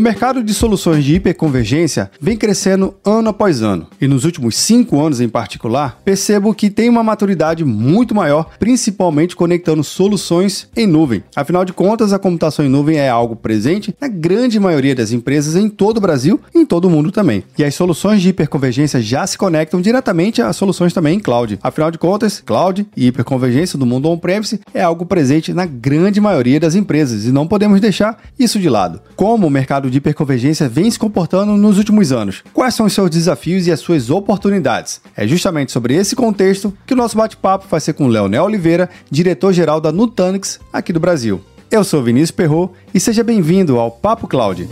O mercado de soluções de hiperconvergência vem crescendo ano após ano, e nos últimos cinco anos em particular, percebo que tem uma maturidade muito maior, principalmente conectando soluções em nuvem. Afinal de contas, a computação em nuvem é algo presente na grande maioria das empresas em todo o Brasil e em todo o mundo também. E as soluções de hiperconvergência já se conectam diretamente às soluções também em cloud. Afinal de contas, cloud e hiperconvergência do mundo on-premise é algo presente na grande maioria das empresas e não podemos deixar isso de lado. Como o mercado de hiperconvergência vem se comportando nos últimos anos? Quais são os seus desafios e as suas oportunidades? É justamente sobre esse contexto que o nosso bate-papo vai ser com Leonel Oliveira, diretor-geral da Nutanix aqui do Brasil. Eu sou Vinícius Perro e seja bem-vindo ao Papo Cloud.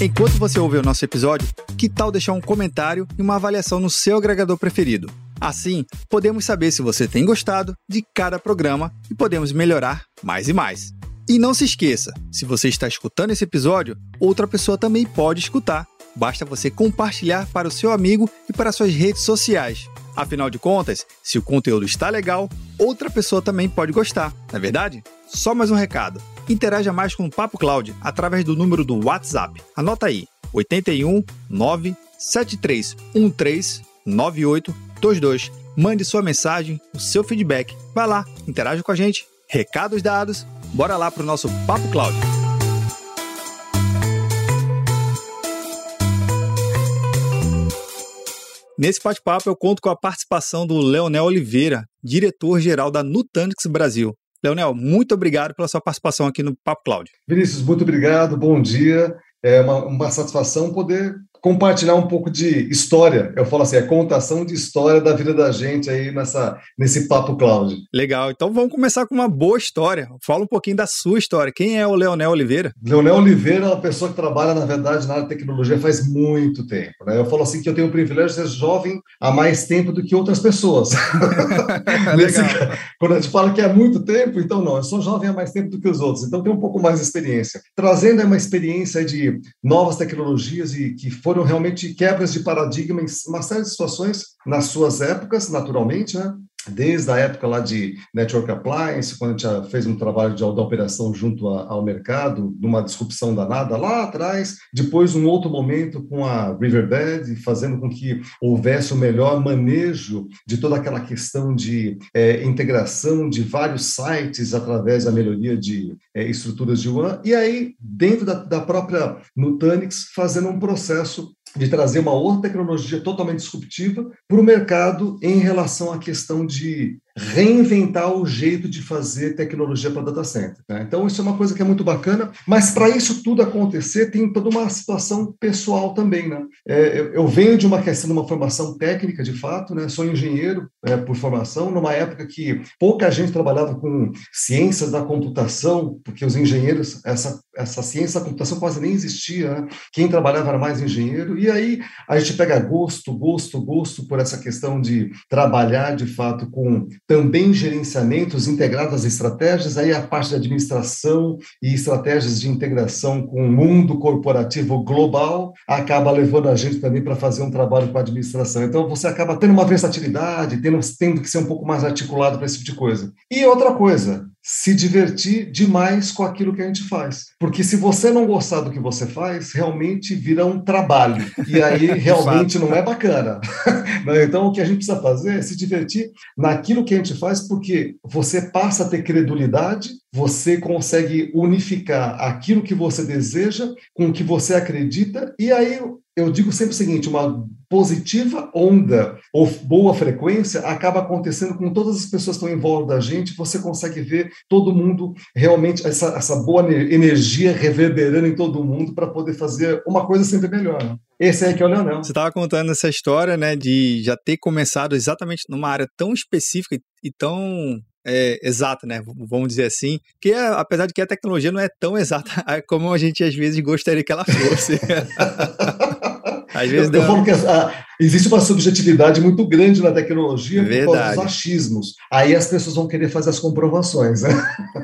Enquanto você ouve o nosso episódio, que tal deixar um comentário e uma avaliação no seu agregador preferido? Assim, podemos saber se você tem gostado de cada programa e podemos melhorar mais e mais. E não se esqueça, se você está escutando esse episódio, outra pessoa também pode escutar. Basta você compartilhar para o seu amigo e para suas redes sociais. Afinal de contas, se o conteúdo está legal, outra pessoa também pode gostar, não é verdade? Só mais um recado. Interaja mais com o Papo Cloud através do número do WhatsApp. Anota aí: 81 9 7313 98 22. Mande sua mensagem, o seu feedback. Vai lá, interaja com a gente. Recados dados, bora lá para o nosso Papo Cloud. Nesse bate-papo eu conto com a participação do Leonel Oliveira, diretor-geral da Nutanix Brasil. Leonel, muito obrigado pela sua participação aqui no Papo Cloud. Vinícius, muito obrigado, bom dia. É uma, uma satisfação poder compartilhar um pouco de história. Eu falo assim, a contação de história da vida da gente aí nessa, nesse Papo Cloud. Legal, então vamos começar com uma boa história. Fala um pouquinho da sua história. Quem é o Leonel Oliveira? Leonel Oliveira é uma pessoa que trabalha, na verdade, na área de tecnologia faz muito tempo. Né? Eu falo assim que eu tenho o privilégio de ser jovem há mais tempo do que outras pessoas. Nesse, quando a gente fala que é muito tempo, então não, eu sou jovem há mais tempo do que os outros, então tenho um pouco mais de experiência. Trazendo uma experiência de novas tecnologias e que foram realmente quebras de paradigma em uma série de situações nas suas épocas, naturalmente, né? Desde a época lá de Network Appliance, quando a gente fez um trabalho de, de operação junto a, ao mercado, numa disrupção danada lá atrás, depois um outro momento com a Riverbed, fazendo com que houvesse o um melhor manejo de toda aquela questão de é, integração de vários sites através da melhoria de é, estruturas de WAN, e aí, dentro da, da própria Nutanix, fazendo um processo de trazer uma outra tecnologia totalmente disruptiva para o mercado em relação à questão de reinventar o jeito de fazer tecnologia para data center. Né? Então, isso é uma coisa que é muito bacana, mas para isso tudo acontecer, tem toda uma situação pessoal também. Né? É, eu, eu, venho de uma questão de uma formação técnica, de fato, né? sou engenheiro é, por formação, numa época que pouca gente trabalhava com ciências da computação, porque os engenheiros, essa, essa ciência da computação quase nem existia, né? quem trabalhava era mais engenheiro, e aí a gente pega gosto, gosto, gosto por essa questão de trabalhar, de fato, com também gerenciamentos integrados às estratégias, aí a parte de administração e estratégias de integração com o mundo corporativo global acaba levando a gente também para fazer um trabalho com a administração. Então você acaba tendo uma versatilidade, tendo, tendo que ser um pouco mais articulado para esse tipo de coisa. E outra coisa, se divertir demais com aquilo que a gente faz. Porque se você não gostar do que você faz, realmente vira um trabalho. E aí realmente não é bacana. então o que a gente precisa fazer é se divertir naquilo que a gente faz, porque você passa a ter credulidade, você consegue unificar aquilo que você deseja com o que você acredita, e aí eu digo sempre o seguinte: uma positiva onda ou boa frequência acaba acontecendo com todas as pessoas que estão em volta da gente, você consegue ver todo mundo realmente, essa, essa boa energia reverberando em todo mundo para poder fazer uma coisa sempre melhor. Né? Esse aí que é o Leonel. Você estava contando essa história, né, de já ter começado exatamente numa área tão específica e tão é, exata, né? Vamos dizer assim. Que apesar de que a tecnologia não é tão exata como a gente às vezes gostaria que ela fosse. Às vezes eu, eu falo que a, existe uma subjetividade muito grande na tecnologia Verdade. por achismos. Aí as pessoas vão querer fazer as comprovações, né?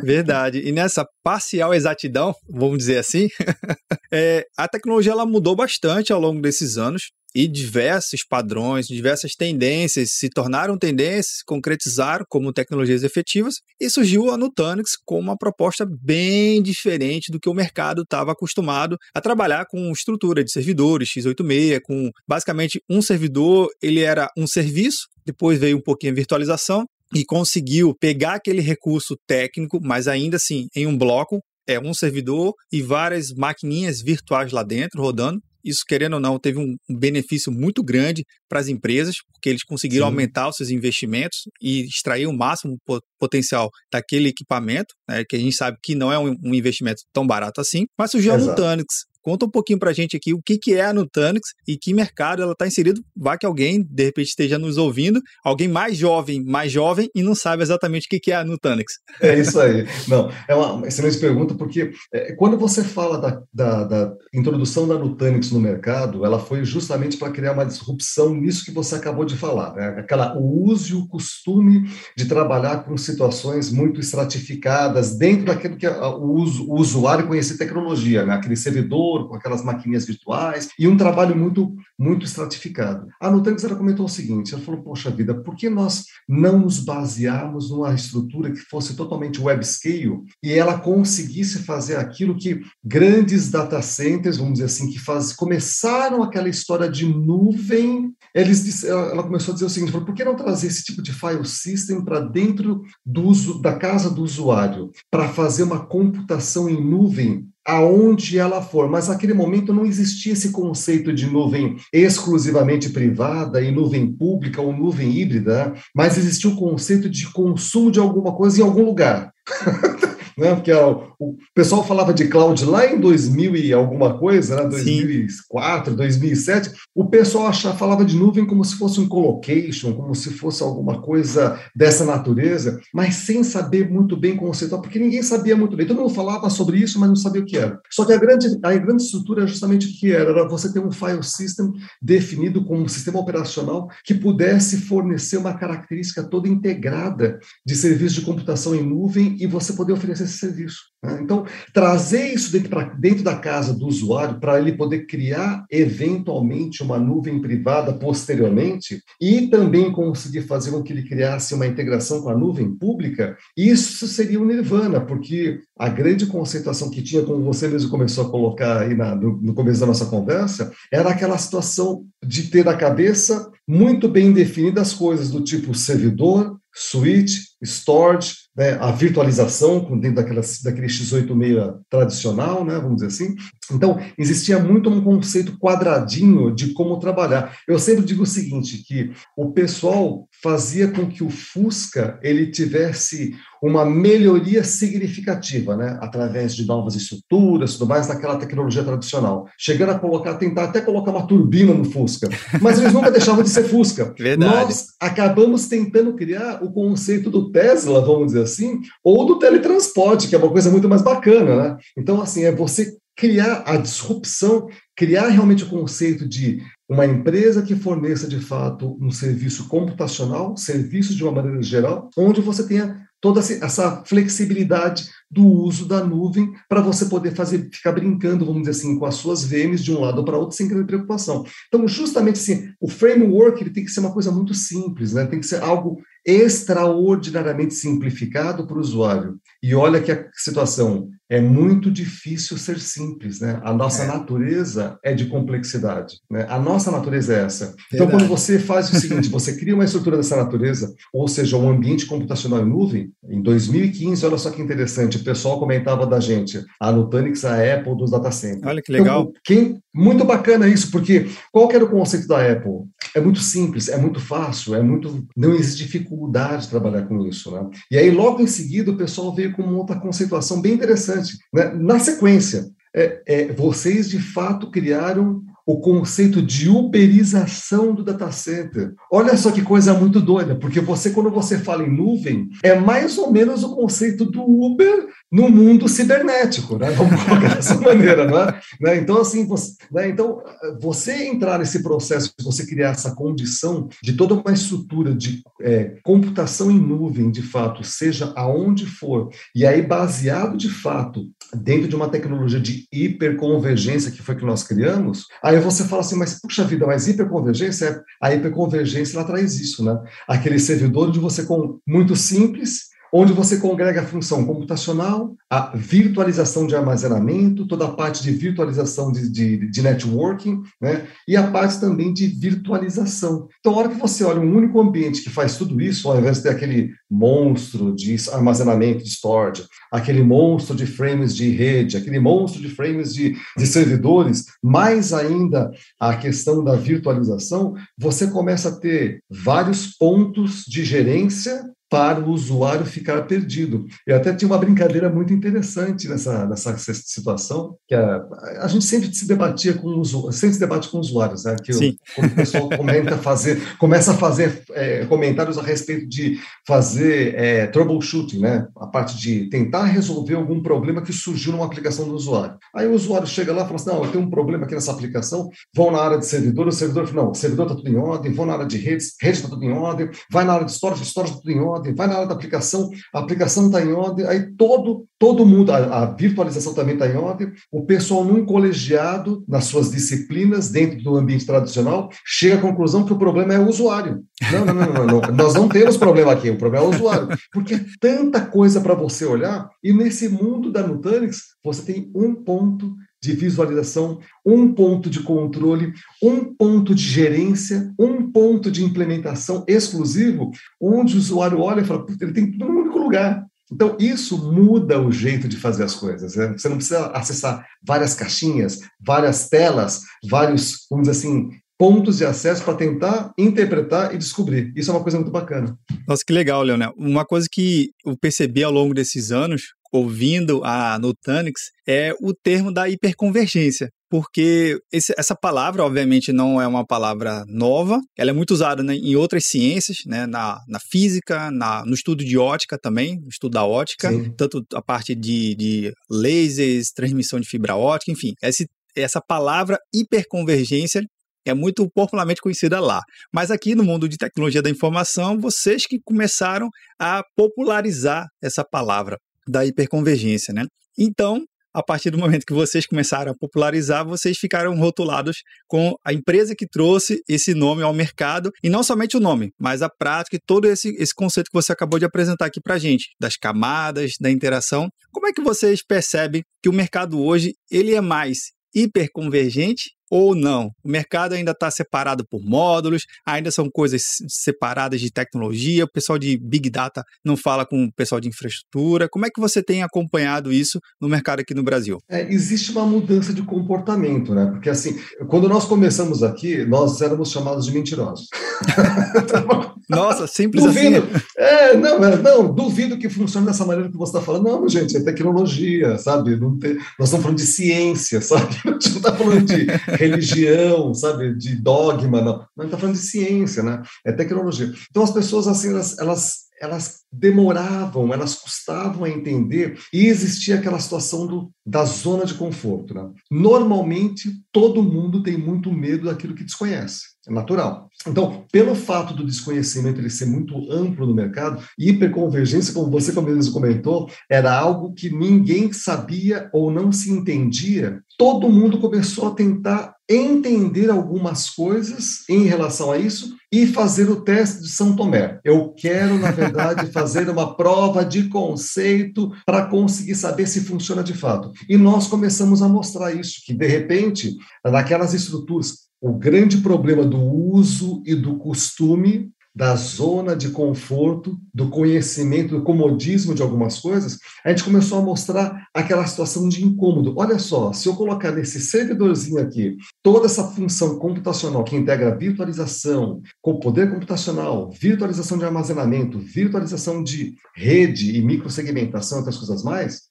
Verdade. E nessa parcial exatidão, vamos dizer assim, é, a tecnologia ela mudou bastante ao longo desses anos. E diversos padrões, diversas tendências se tornaram tendências, se concretizaram como tecnologias efetivas e surgiu a Nutanix com uma proposta bem diferente do que o mercado estava acostumado a trabalhar com estrutura de servidores x86, com basicamente um servidor, ele era um serviço, depois veio um pouquinho a virtualização e conseguiu pegar aquele recurso técnico, mas ainda assim em um bloco, é um servidor e várias maquininhas virtuais lá dentro rodando. Isso, querendo ou não, teve um benefício muito grande para as empresas, porque eles conseguiram Sim. aumentar os seus investimentos e extrair o máximo potencial daquele equipamento, né, que a gente sabe que não é um, investimento tão barato assim. Mas surgiu Exato. a Nutanix, Conta um pouquinho para a gente aqui o que, que é a Nutanix e que mercado ela está inserido. Vai que alguém, de repente, esteja nos ouvindo, alguém mais jovem, mais jovem e não sabe exatamente o que, que é a Nutanix. É isso aí. Não, é uma excelente pergunta, porque é, quando você fala da, da, da, introdução da Nutanix no mercado, ela foi justamente para criar uma disrupção nisso que você acabou de falar, né? Aquela, o uso e o costume de trabalhar com situações muito estratificadas dentro daquilo que o, uso, o usuário conhecia tecnologia, né? aquele servidor com aquelas maquininhas virtuais, e um trabalho muito, muito estratificado. A Nutanix ela comentou o seguinte, ela falou, poxa vida, por que nós não nos basearmos numa estrutura que fosse totalmente web scale e ela conseguisse fazer aquilo que grandes data centers, vamos dizer assim, que faz, começaram aquela história de nuvem, eles, ela começou a dizer o seguinte, falou, por que não trazer esse tipo de file system para dentro do da casa do usuário, para fazer uma computação em nuvem aonde ela for. Mas naquele momento não existia esse conceito de nuvem exclusivamente privada e nuvem pública ou nuvem híbrida, mas existia o conceito de consumo de alguma coisa em algum lugar. né? Porque o pessoal falava de cloud lá em 2000 e alguma coisa, né? 2004, Sim. 2007. O pessoal achava, falava de nuvem como se fosse um colocation, como se fosse alguma coisa dessa natureza, mas sem saber muito bem conceituar, porque ninguém sabia muito bem. Todo mundo falava sobre isso, mas não sabia o que era. Só que a grande, a grande estrutura é justamente o que era, era você ter um file system definido como um sistema operacional que pudesse fornecer uma característica toda integrada de serviço de computação em nuvem e você poder oferecer esse serviço. Né? Então, trazer isso dentro, pra, dentro da casa do usuário para ele poder criar eventualmente uma nuvem privada posteriormente e também conseguir fazer com que ele criasse uma integração com a nuvem pública, isso seria o nirvana, porque a grande conceituação que tinha, como você mesmo começou a colocar aí na, no, no começo da nossa conversa, era aquela situação de ter na cabeça muito bem definidas coisas do tipo servidor, switch, storage, né, a virtualização dentro daquela, daquele x86 tradicional, né, vamos dizer assim. Então, existia muito um conceito quadradinho de como trabalhar. Eu sempre digo o seguinte, que o pessoal fazia com que o Fusca ele tivesse uma melhoria significativa, né, através de novas estruturas, tudo mais, daquela tecnologia tradicional. Chegando a colocar, tentar até colocar uma turbina no Fusca, mas eles nunca deixavam de ser Fusca. Verdade. Nós acabamos tentando criar o conceito do Tesla, vamos dizer assim, ou do teletransporte, que é uma coisa muito mais bacana, né? Então, assim, é você criar a disrupção, criar realmente o conceito de uma empresa que forneça de fato um serviço computacional, serviços de uma maneira geral, onde você tenha toda essa flexibilidade do uso da nuvem para você poder fazer, ficar brincando, vamos dizer assim, com as suas VMs de um lado para outro sem grande preocupação. Então, justamente assim, o framework ele tem que ser uma coisa muito simples, né? Tem que ser algo extraordinariamente simplificado para o usuário. E olha que a situação é muito difícil ser simples, né? A nossa é. natureza é de complexidade, né? A nossa natureza é essa. Verdade. Então, quando você faz o seguinte, você cria uma estrutura dessa natureza, ou seja, um ambiente computacional em nuvem, em 2015, olha só que interessante, o pessoal comentava da gente, a Nutanix, a Apple dos data centers. Olha que legal. Então, quem, muito bacana isso, porque qual que era o conceito da Apple? É muito simples, é muito fácil, é muito, não existe dificuldade de trabalhar com isso, né? E aí, logo em seguida, o pessoal veio com uma outra conceituação bem interessante. Né? Na sequência, é, é, vocês de fato criaram o conceito de uberização do data center. Olha só que coisa muito doida, porque você, quando você fala em nuvem, é mais ou menos o conceito do Uber no mundo cibernético, né? Vamos colocar dessa maneira, não é? Né? Então, assim, você, né? então, você entrar nesse processo, você criar essa condição de toda uma estrutura de é, computação em nuvem, de fato, seja aonde for, e aí baseado de fato dentro de uma tecnologia de hiperconvergência que foi que nós criamos, aí você fala assim, mas puxa vida, mas hiperconvergência, a hiperconvergência ela traz isso, né? Aquele servidor de você com muito simples onde você congrega a função computacional, a virtualização de armazenamento, toda a parte de virtualização de, de, de, networking, né? e a parte também de virtualização. Então, a hora que você olha um único ambiente que faz tudo isso, ao invés de ter aquele monstro de armazenamento de storage, aquele monstro de frames de rede, aquele monstro de frames de, de servidores, mais ainda a questão da virtualização, você começa a ter vários pontos de gerência para o usuário ficar perdido. Eu até tinha uma brincadeira muito interessante nessa, nessa situação, que a, a gente sempre se debatia com os sempre se debate com usuários, né? Que o, o pessoal comenta fazer, começa a fazer é, comentários a respeito de fazer é, troubleshooting, né? A parte de tentar resolver algum problema que surgiu numa aplicação do usuário. Aí o usuário chega lá e fala assim: não, eu tenho um problema aqui nessa aplicação, vão na área de servidor, o servidor fala, não, o servidor está tudo em ordem, vão na área de redes, rede está tudo em ordem, vai na área de storage, storage está tudo em ordem ordem, vai na hora da aplicação, a aplicação está em ordem, aí todo, todo mundo, a, a virtualização também está em ordem, o pessoal num colegiado, nas suas disciplinas, dentro do ambiente tradicional, chega à conclusão que o problema é o usuário. Não, não, não, não, não, nós não temos problema aqui, o problema é o usuário, porque é tanta coisa para você olhar, e nesse mundo da Nutanix, você tem um ponto de visualização, um ponto de controle, um ponto de gerência, um ponto de implementação exclusivo, onde o usuário olha e fala, ele tem tudo no único lugar. Então, isso muda o jeito de fazer as coisas. Né? Você não precisa acessar várias caixinhas, várias telas, vários, vamos dizer assim, pontos de acesso para tentar interpretar e descobrir. Isso é uma coisa muito bacana. Nossa, que legal, Leonel. Uma coisa que eu percebi ao longo desses anos ouvindo a Nutanix é o termo da hiperconvergência, porque esse, essa palavra, obviamente, não é uma palavra nova, ela é muito usada né, em outras ciências, né, na, na física, na, no estudo de ótica também, no estudo da ótica, Sim. tanto a parte de, de lasers, transmissão de fibra ótica, enfim, esse, essa palavra hiperconvergência é muito popularmente conhecida lá. Mas aqui no mundo de tecnologia da informação, vocês que começaram a popularizar essa palavra da hiperconvergência, né? Então, a partir do momento que vocês começaram a popularizar, vocês ficaram rotulados com a empresa que trouxe esse nome ao mercado, e não somente o nome, mas a prática e todo esse, esse conceito que você acabou de apresentar aqui para gente, das camadas, da interação. Como é que vocês percebem que o mercado hoje ele é mais hiperconvergente ou não? O mercado ainda está separado por módulos, ainda são coisas separadas de tecnologia, o pessoal de Big Data não fala com o pessoal de infraestrutura. Como é que você tem acompanhado isso no mercado aqui no Brasil? É, existe uma mudança de comportamento, né? Porque assim, quando nós começamos aqui, nós éramos chamados de mentirosos. Nossa, simples assim. duvido. assim. É, não, é, não, duvido que funcione dessa maneira que você está falando. Não, gente, é tecnologia, sabe? Não tem, nós estamos falando de ciência, sabe? A gente não está falando de religião, sabe, de dogma, não. Gente está falando de ciência, né? É tecnologia. Então as pessoas assim, elas, elas elas demoravam, elas custavam a entender e existia aquela situação do, da zona de conforto. Né? Normalmente, todo mundo tem muito medo daquilo que desconhece, é natural. Então, pelo fato do desconhecimento ele ser muito amplo no mercado, hiperconvergência, como você mesmo comentou, era algo que ninguém sabia ou não se entendia. Todo mundo começou a tentar entender algumas coisas em relação a isso e fazer o teste de São Tomé. Eu quero, na verdade, fazer uma prova de conceito para conseguir saber se funciona de fato. E nós começamos a mostrar isso, que de repente, naquelas estruturas, o grande problema do uso e do costume da zona de conforto, do conhecimento, do comodismo de algumas coisas, a gente começou a mostrar aquela situação de incômodo. Olha só, se eu colocar nesse servidorzinho aqui toda essa função computacional que integra virtualização, com poder computacional, virtualização de armazenamento, virtualização de rede e microsegmentação e outras coisas mais,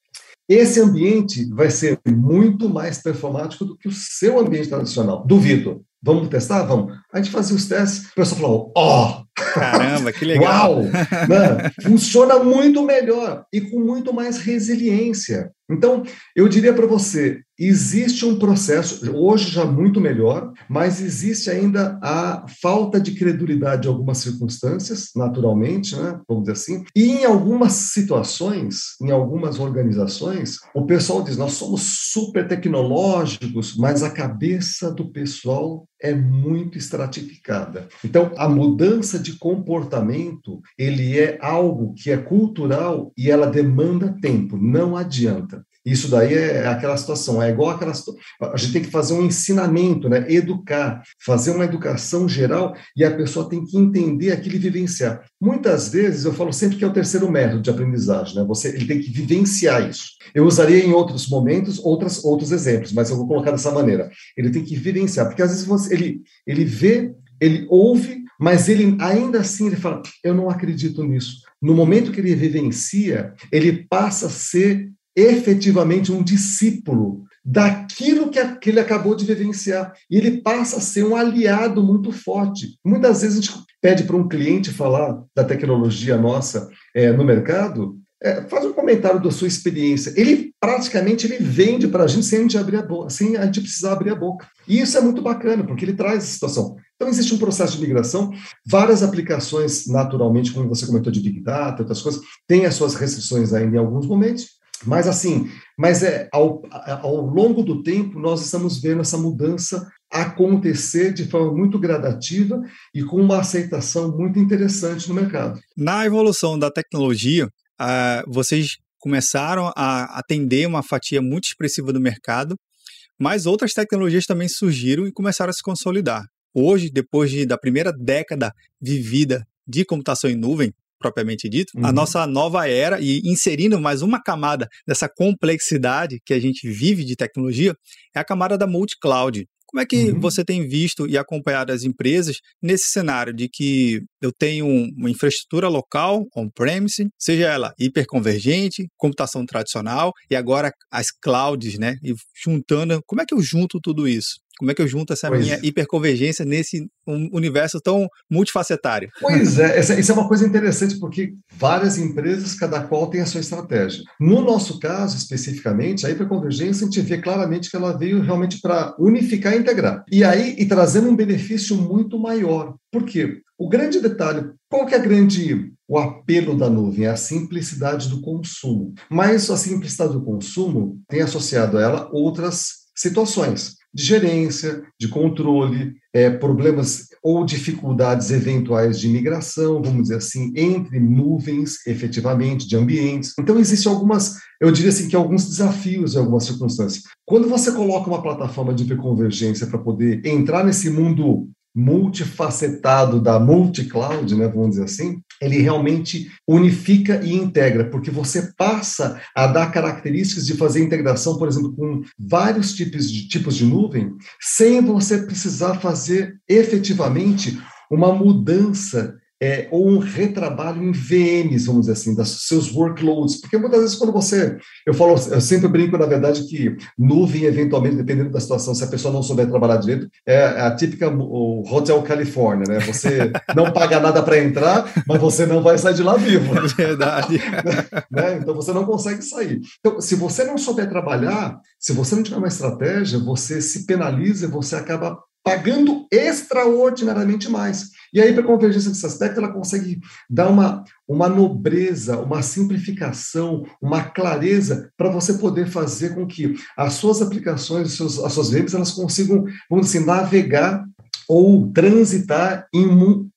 esse ambiente vai ser muito mais performático do que o seu ambiente tradicional. Duvido. Vamos testar? Vamos. A gente fazia os testes, o pessoal falou: ó, oh, Caramba, que legal! Uau! Né? Funciona muito melhor e com muito mais resiliência. Então, eu diria para você, existe um processo, hoje já muito melhor, mas existe ainda a falta de credulidade em algumas circunstâncias, naturalmente, né, vamos dizer assim, e em algumas situações, em algumas organizações, o pessoal diz, nós somos super tecnológicos, mas a cabeça do pessoal é muito estratificada. Então, a mudança de comportamento, ele é algo que é cultural e ela demanda tempo, não adianta. Isso daí é aquela situação, é igual aquela a gente tem que fazer um ensinamento, né? Educar, fazer uma educação geral e a pessoa tem que entender aquilo e vivenciar. Muitas vezes eu falo sempre que é o terceiro método de aprendizagem, né? Você ele tem que vivenciar isso. Eu usaria em outros momentos outras, outros exemplos, mas eu vou colocar dessa maneira. Ele tem que vivenciar, porque às vezes você, ele ele vê, ele ouve, mas ele ainda assim ele fala: "Eu não acredito nisso". No momento que ele vivencia, ele passa a ser efetivamente um discípulo daquilo que, ele acabou de vivenciar. E ele passa a ser um aliado muito forte. Muitas vezes a gente pede para um cliente falar da tecnologia nossa é, no mercado, é, faz um comentário da sua experiência. Ele praticamente ele vende para a gente sem a gente abrir a boca, sem a gente precisar abrir a boca. E isso é muito bacana, porque ele traz essa situação. Então, existe um processo de migração, várias aplicações, naturalmente, como você comentou, de Big Data, outras coisas, têm as suas restrições ainda em alguns momentos, mas assim, mas é ao, ao longo do tempo nós estamos vendo essa mudança acontecer de forma muito gradativa e com uma aceitação muito interessante no mercado. Na evolução da tecnologia, uh, vocês começaram a atender uma fatia muito expressiva do mercado, mas outras tecnologias também surgiram e começaram a se consolidar. Hoje, depois de, da primeira década vivida de computação em nuvem, propriamente dito, uhum. a nossa nova era e inserindo mais uma camada dessa complexidade que a gente vive de tecnologia é a camada da multi-cloud. Como é que uhum. você tem visto e acompanhado as empresas nesse cenário de que eu tenho uma infraestrutura local, on-premise, seja ela hiperconvergente, computação tradicional e agora as clouds, né? E juntando, como é que eu junto tudo isso? Como é que eu junto essa pois. minha hiperconvergência nesse universo tão multifacetário? Pois é, isso é uma coisa interessante, porque várias empresas, cada qual tem a sua estratégia. No nosso caso, especificamente, a hiperconvergência, a gente vê claramente que ela veio realmente para unificar e integrar. E aí, e trazendo um benefício muito maior. Por quê? O grande detalhe, qual que é grande o apelo da nuvem? É a simplicidade do consumo. Mas a simplicidade do consumo tem associado a ela outras situações de gerência, de controle, é, problemas ou dificuldades eventuais de migração, vamos dizer assim, entre nuvens, efetivamente, de ambientes. Então, existem algumas, eu diria assim, que alguns desafios em algumas circunstâncias. Quando você coloca uma plataforma de hiperconvergência para poder entrar nesse mundo multifacetado da multi-cloud, né, vamos dizer assim, ele realmente unifica e integra, porque você passa a dar características de fazer integração, por exemplo, com vários tipos de, tipos de nuvem, sem você precisar fazer efetivamente uma mudança é, ou um retrabalho em VMs, vamos dizer assim, dos seus workloads. Porque muitas vezes, quando você. Eu falo, eu sempre brinco, na verdade, que nuvem, eventualmente, dependendo da situação, se a pessoa não souber trabalhar direito, é a típica o Hotel California, né? Você não paga nada para entrar, mas você não vai sair de lá vivo. É verdade. né? Então você não consegue sair. Então, se você não souber trabalhar, se você não tiver uma estratégia, você se penaliza, você acaba pagando extraordinariamente mais. E aí, para a convergência desse aspecto, ela consegue dar uma, uma nobreza, uma simplificação, uma clareza para você poder fazer com que as suas aplicações, as suas, as suas redes, elas consigam, vamos dizer assim, navegar ou transitar em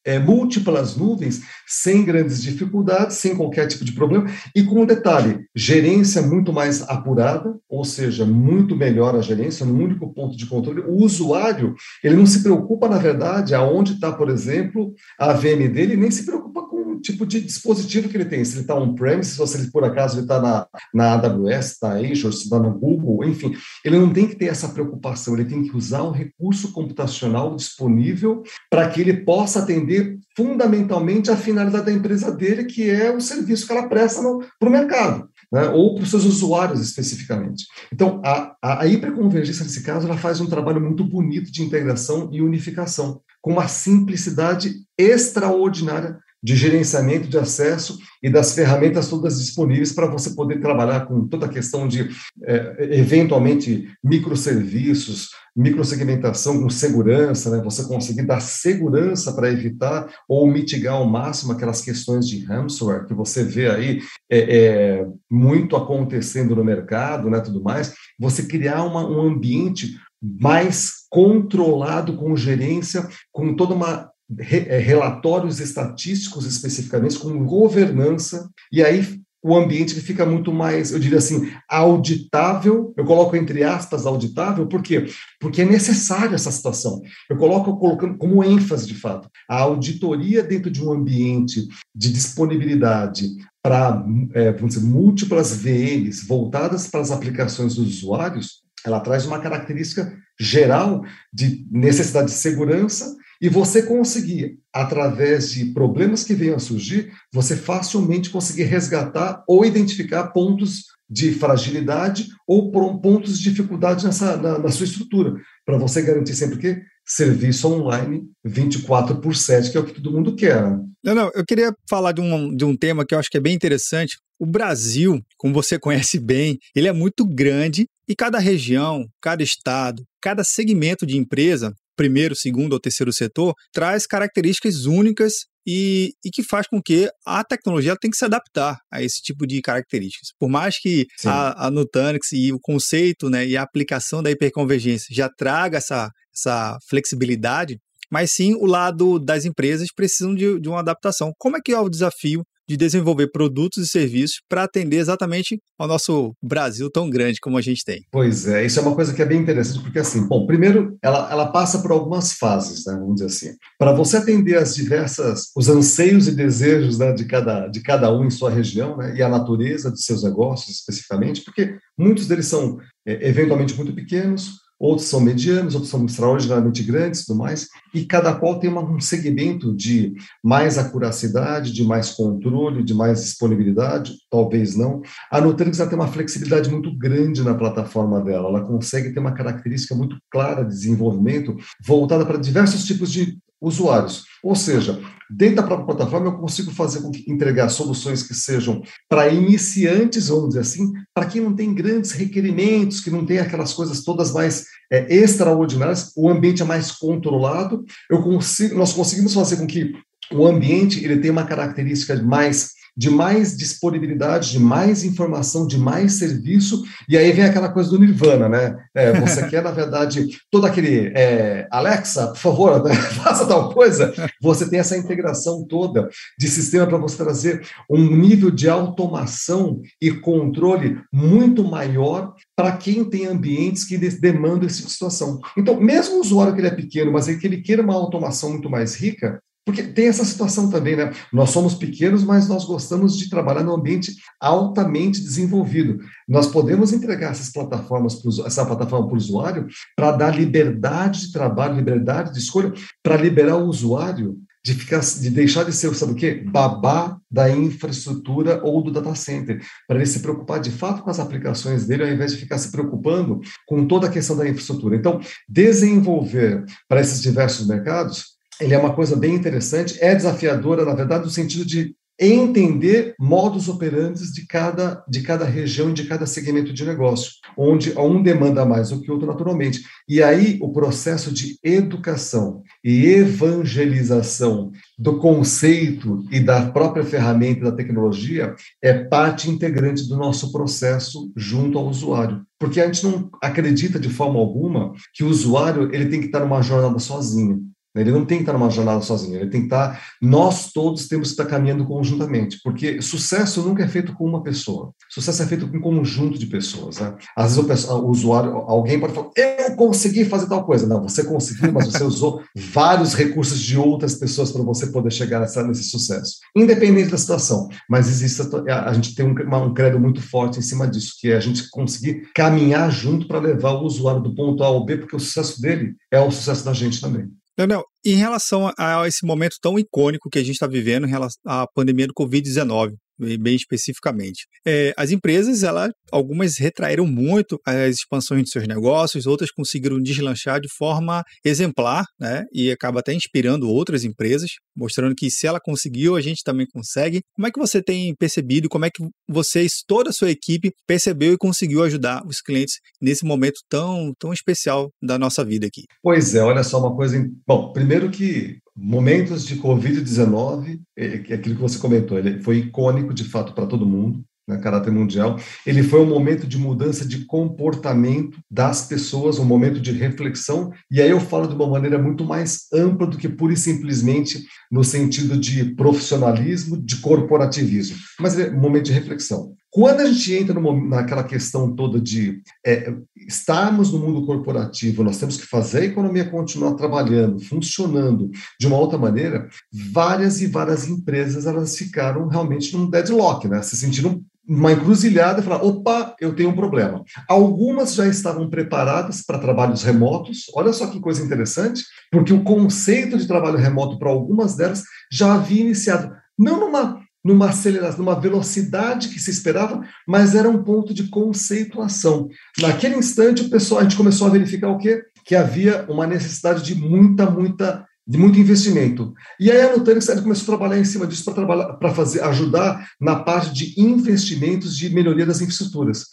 é, múltiplas nuvens sem grandes dificuldades, sem qualquer tipo de problema, e com um detalhe: gerência muito mais apurada, ou seja, muito melhor a gerência, no único ponto de controle. O usuário, ele não se preocupa, na verdade, aonde está, por exemplo, a VM dele, nem se preocupa com tipo de dispositivo que ele tem. Se ele está on-premise, se ele, por acaso está na, na AWS, está Azure, se está no Google, enfim. Ele não tem que ter essa preocupação, ele tem que usar um recurso computacional disponível para que ele possa atender fundamentalmente a finalidade da empresa dele, que é o serviço que ela presta para o mercado. Né, ou para os seus usuários especificamente. Então, a, a, a hiperconvergência, nesse caso, ela faz um trabalho muito bonito de integração e unificação, com uma simplicidade extraordinária de gerenciamento de acesso e das ferramentas todas disponíveis para você poder trabalhar com toda a questão de, é, eventualmente, microserviços, microsegmentação com segurança, né? você conseguir dar segurança para evitar ou mitigar ao máximo aquelas questões de ransomware que você vê aí é, é, muito acontecendo no mercado, né, tudo mais, você criar uma, um ambiente mais controlado com gerência, com toda uma relatórios estatísticos especificamente, com governança, e aí o ambiente que fica muito mais, eu diria assim, auditável. Eu coloco entre aspas auditável, por quê? Porque é necessário essa situação. Eu coloco colocando como ênfase de fato. A auditoria dentro de um ambiente de disponibilidade para é, vamos dizer, múltiplas VMs voltadas para as aplicações dos usuários, ela traz uma característica geral de necessidade de segurança e você conseguir, através de problemas que venham a surgir, você facilmente conseguir resgatar ou identificar pontos de fragilidade ou pontos de dificuldade nessa, na, na sua estrutura, para você garantir sempre o quê? Serviço online 24 por 7, que é o que todo mundo quer. Né? Não, não, eu queria falar de um, de um tema que eu acho que é bem interessante. O Brasil, como você conhece bem, ele é muito grande e cada região, cada estado, cada segmento de empresa primeiro, segundo ou terceiro setor, traz características únicas e, e, que faz com que a tecnologia tem que se adaptar a esse tipo de características. Por mais que a, a, Nutanix e o conceito né, e a aplicação da hiperconvergência já traga essa, essa flexibilidade, mas sim o lado das empresas precisam de, de uma adaptação. Como é que é o desafio de desenvolver produtos e serviços para atender exatamente ao nosso Brasil tão grande como a gente tem. Pois é, isso é uma coisa que é bem interessante, porque assim, bom, primeiro ela, ela passa por algumas fases, né, vamos dizer assim. Para você atender as diversas, os anseios e desejos né, de, cada, de cada um em sua região, né, e a natureza de seus negócios especificamente, porque muitos deles são é, eventualmente muito pequenos, outros são medianos, outros são extraordinariamente grandes e tudo mais, e cada qual tem um segmento de mais acuracidade, de mais controle, de mais disponibilidade, talvez não. A Nutanix tem uma flexibilidade muito grande na plataforma dela, ela consegue ter uma característica muito clara de desenvolvimento voltada para diversos tipos de usuários. Ou seja, dentro da própria plataforma eu consigo fazer com que entregar soluções que sejam para iniciantes, vamos dizer assim, para quem não tem grandes requerimentos, que não tem aquelas coisas todas mais é, extraordinárias, o ambiente é mais controlado. Eu consigo, nós conseguimos fazer com que o ambiente ele tenha uma característica mais de mais disponibilidade, de mais informação, de mais serviço, e aí vem aquela coisa do Nirvana, né? É, você quer, na verdade, todo aquele é, Alexa, por favor, faça tal coisa. Você tem essa integração toda de sistema para você trazer um nível de automação e controle muito maior para quem tem ambientes que demandam essa situação. Então, mesmo o usuário que ele é pequeno, mas que ele queira uma automação muito mais rica, porque tem essa situação também, né? Nós somos pequenos, mas nós gostamos de trabalhar num ambiente altamente desenvolvido. Nós podemos entregar essas plataformas, pro, essa plataforma para o usuário, para dar liberdade de trabalho, liberdade de escolha, para liberar o usuário de ficar, de deixar de ser, sabe o quê? Babá da infraestrutura ou do data center, para ele se preocupar de fato com as aplicações dele, ao invés de ficar se preocupando com toda a questão da infraestrutura. Então, desenvolver para esses diversos mercados ele é uma coisa bem interessante, é desafiadora, na verdade, no sentido de entender modos operantes de cada, de cada região, de cada segmento de negócio, onde um demanda mais do que o outro naturalmente. E aí o processo de educação e evangelização do conceito e da própria ferramenta da tecnologia é parte integrante do nosso processo junto ao usuário. Porque a gente não acredita de forma alguma que o usuário ele tem que estar numa jornada sozinho. Ele não tem que estar numa jornada sozinho, ele tem que estar. Nós todos temos que estar caminhando conjuntamente, porque sucesso nunca é feito com uma pessoa. Sucesso é feito com um conjunto de pessoas. Né? Às vezes o, usuário, alguém pode falar, eu consegui fazer tal coisa. Não, você conseguiu, mas você usou vários recursos de outras pessoas para você poder chegar nessa, nesse sucesso, independente da situação. Mas existe a, a gente tem um, um credo muito forte em cima disso, que é a gente conseguir caminhar junto para levar o usuário do ponto A ao B, porque o sucesso dele é o sucesso da gente também. Leonel, em relação a esse momento tão icônico que a gente está vivendo em relação à pandemia do Covid-19, bem especificamente. É, as empresas, ela, algumas retraíram muito as expansões de seus negócios, outras conseguiram deslanchar de forma exemplar, né, e acaba até inspirando outras empresas. mostrando que se ela conseguiu, a gente também consegue. Como é que você tem percebido, como é que vocês, toda a sua equipe, percebeu e conseguiu ajudar os clientes nesse momento tão, tão especial da nossa vida aqui? Pois é, olha só uma coisa. Bom, primeiro que momentos de Covid-19, é, é aquilo que você comentou, ele foi icônico de fato para todo mundo na caráter mundial, ele foi um momento de mudança de comportamento das pessoas, um momento de reflexão, e aí eu falo de uma maneira muito mais ampla do que pura e simplesmente no sentido de profissionalismo, de corporativismo, mas é um momento de reflexão. Quando a gente entra naquela questão toda de é, estarmos no mundo corporativo, nós temos que fazer a economia continuar trabalhando, funcionando de uma outra maneira, várias e várias empresas elas ficaram realmente num deadlock, né? Se sentiram uma encruzilhada e falar: opa, eu tenho um problema. Algumas já estavam preparadas para trabalhos remotos, olha só que coisa interessante, porque o conceito de trabalho remoto para algumas delas já havia iniciado, não numa, numa aceleração, numa velocidade que se esperava, mas era um ponto de conceituação. Naquele instante, o pessoal, a gente começou a verificar o quê? Que havia uma necessidade de muita, muita de muito investimento. E aí a Nutanix começou a trabalhar em cima disso para trabalhar para fazer ajudar na parte de investimentos de melhoria das infraestruturas.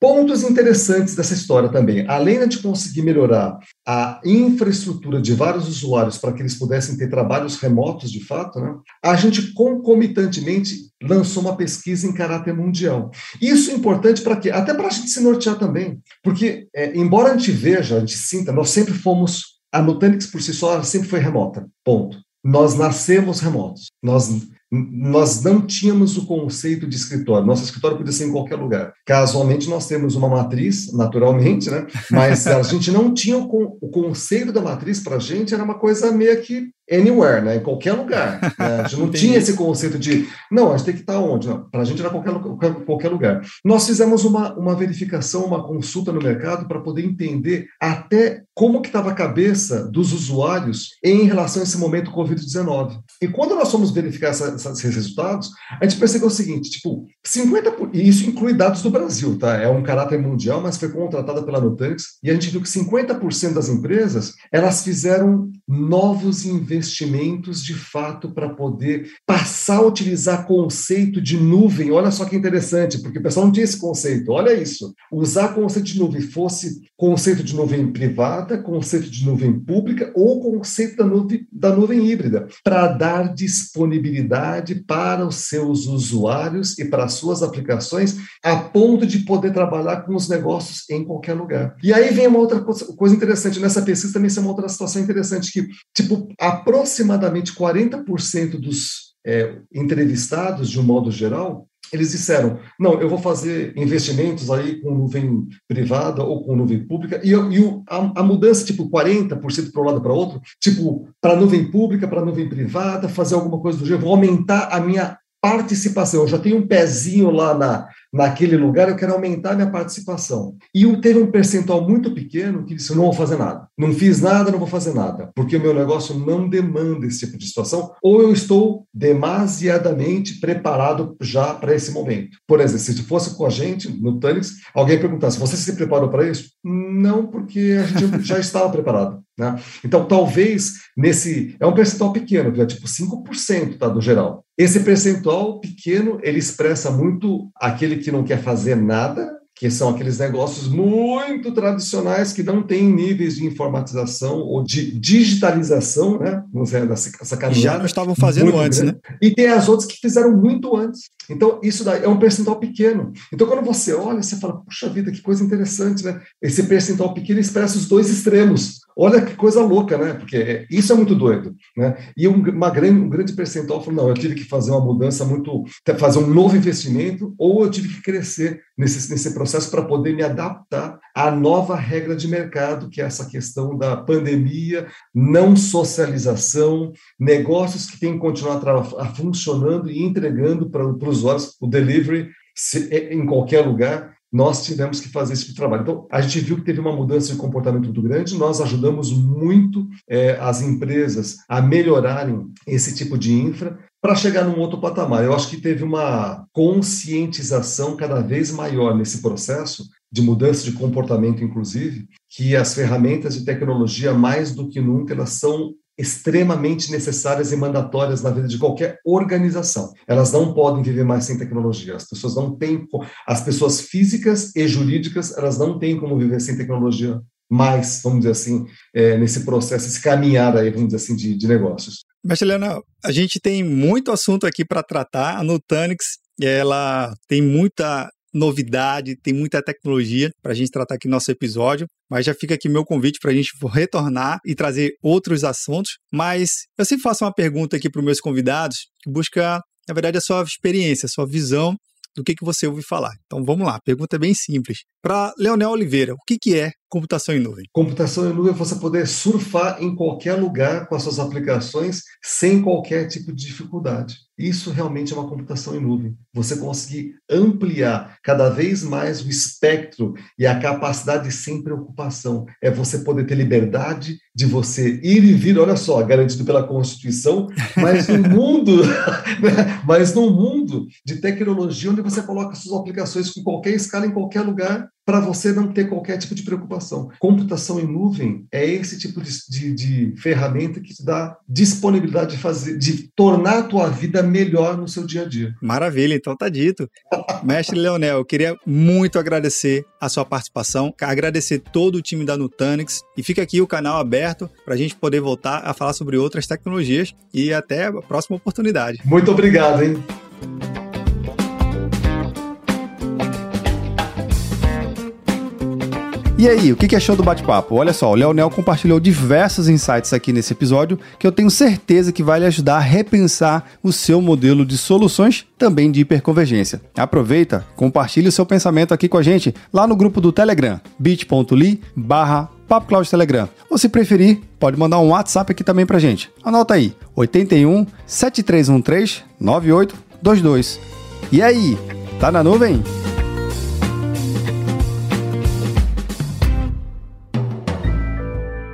Pontos interessantes dessa história também. Além de conseguir melhorar a infraestrutura de vários usuários para que eles pudessem ter trabalhos remotos de fato, né, a gente concomitantemente lançou uma pesquisa em caráter mundial. Isso é importante para quê? Até para a gente se nortear também. Porque, é, embora a gente veja, a gente sinta, nós sempre fomos a Nutanix por si só sempre foi remota. Ponto. Nós nascemos remotos. Nós nós não tínhamos o conceito de escritório. Nosso escritório podia ser em qualquer lugar. Casualmente, nós temos uma matriz, naturalmente, né? Mas a gente não tinha o, o conceito da matriz para a gente, era uma coisa meio que anywhere, né? Em qualquer lugar. Né? A gente não tinha esse conceito de, não, a gente tem que estar onde? Para a gente era qualquer, qualquer lugar. Nós fizemos uma, uma verificação, uma consulta no mercado para poder entender até como que estava a cabeça dos usuários em relação a esse momento Covid-19. E quando nós fomos verificar essa, esses resultados, a gente percebeu o seguinte, tipo, 50%, e isso inclui dados do Brasil, tá? É um caráter mundial, mas foi contratada pela Nutanix, e a gente viu que 50% das empresas, elas fizeram novos investimentos de fato para poder passar a utilizar conceito de nuvem. Olha só que interessante, porque o pessoal não tinha esse conceito. Olha isso. Usar conceito de nuvem fosse conceito de nuvem privada, conceito de nuvem pública ou conceito da nuvem, da nuvem híbrida, para dar disponibilidade para os seus usuários e para as suas aplicações, a ponto de poder trabalhar com os negócios em qualquer lugar. E aí vem uma outra coisa interessante. Nessa pesquisa também é uma outra situação interessante, que, tipo, aproximadamente 40% dos é, entrevistados, de um modo geral, eles disseram: não, eu vou fazer investimentos aí com nuvem privada ou com nuvem pública, e, e a, a, mudança, tipo, 40% para um lado para outro, tipo, para nuvem pública, para nuvem privada, fazer alguma coisa do gênero, vou aumentar a minha participação. Eu já tenho um pezinho lá na, naquele lugar, eu quero aumentar minha participação. E teve um percentual muito pequeno que disse: eu não vou fazer nada. Não fiz nada, não vou fazer nada, porque o meu negócio não demanda esse tipo de situação, ou eu estou demasiadamente preparado já para esse momento. Por exemplo, se fosse com a gente no Tanix, alguém perguntasse: você se preparou para isso? Não, porque a gente já estava preparado. Né? Então, talvez nesse. É um percentual pequeno, é tipo 5% tá, do geral. Esse percentual pequeno ele expressa muito aquele que não quer fazer nada que são aqueles negócios muito tradicionais que não têm níveis de informatização ou de digitalização, né? Essa caminhada Já não estavam fazendo antes, grande. né? E tem as outras que fizeram muito antes. Então, isso daí é um percentual pequeno. Então, quando você olha, você fala, puxa vida, que coisa interessante, né? Esse percentual pequeno expressa os dois extremos. Olha que coisa louca, né? Porque isso é muito doido, né? E uma grande, um grande percentual falou, não, eu tive que fazer uma mudança muito, fazer um novo investimento, ou eu tive que crescer nesse, nesse processo para poder me adaptar à nova regra de mercado, que é essa questão da pandemia, não socialização, negócios que têm que continuar funcionando e entregando para os usuários o delivery se, em qualquer lugar nós tivemos que fazer esse tipo trabalho. Então, a gente viu que teve uma mudança de comportamento muito grande, nós ajudamos muito é, as empresas a melhorarem esse tipo de infra, para chegar num outro patamar. Eu acho que teve uma conscientização cada vez maior nesse processo de mudança de comportamento, inclusive, que as ferramentas de tecnologia, mais do que nunca, elas são extremamente necessárias e mandatórias na vida de qualquer organização. Elas não podem viver mais sem tecnologia. As pessoas não têm, as pessoas físicas e jurídicas, elas não têm como viver sem tecnologia mais, vamos dizer assim, é, nesse processo, esse caminhar aí, vamos dizer assim, de, de negócios. Mestre Leonel, a gente tem muito assunto aqui para tratar. A Nutanix, ela tem muita novidade, tem muita tecnologia para a gente tratar aqui no nosso episódio, mas já fica aqui meu convite para a gente retornar e trazer outros assuntos. Mas eu sempre faço uma pergunta aqui para os meus convidados que busca, na verdade, a sua experiência, a sua visão do que, que você ouve falar. Então vamos lá, pergunta bem simples. Para Leonel Oliveira, o que, que é computação em nuvem? Computação em nuvem é você poder surfar em qualquer lugar com as suas aplicações sem qualquer tipo de dificuldade. Isso realmente é uma computação em nuvem. Você conseguir ampliar cada vez mais o espectro e a capacidade sem preocupação. É você poder ter liberdade de você ir e vir, olha só, garantido pela Constituição, mas no mundo, mas num mundo de tecnologia onde você coloca suas aplicações com qualquer escala, em qualquer lugar, para você não ter qualquer tipo de preocupação. Computação em nuvem é esse tipo de, de, de, ferramenta que te dá disponibilidade de fazer, de tornar a tua vida melhor no seu dia a dia. Maravilha, então tá dito. Mestre Leonel, eu queria muito agradecer a sua participação, agradecer todo o time da Nutanix e fica aqui o canal aberto para a gente poder voltar a falar sobre outras tecnologias e até a próxima oportunidade. Muito obrigado, hein? E aí, o que achou do bate-papo? Olha só, o Leonel compartilhou diversos insights aqui nesse episódio que eu tenho certeza que vai lhe ajudar a repensar o seu modelo de soluções também de hiperconvergência. Aproveita, compartilhe o seu pensamento aqui com a gente lá no grupo do Telegram, bit.ly barra Telegram. Ou se preferir, pode mandar um WhatsApp aqui também pra gente. Anota aí, 81 7313 9822. E aí, tá na nuvem?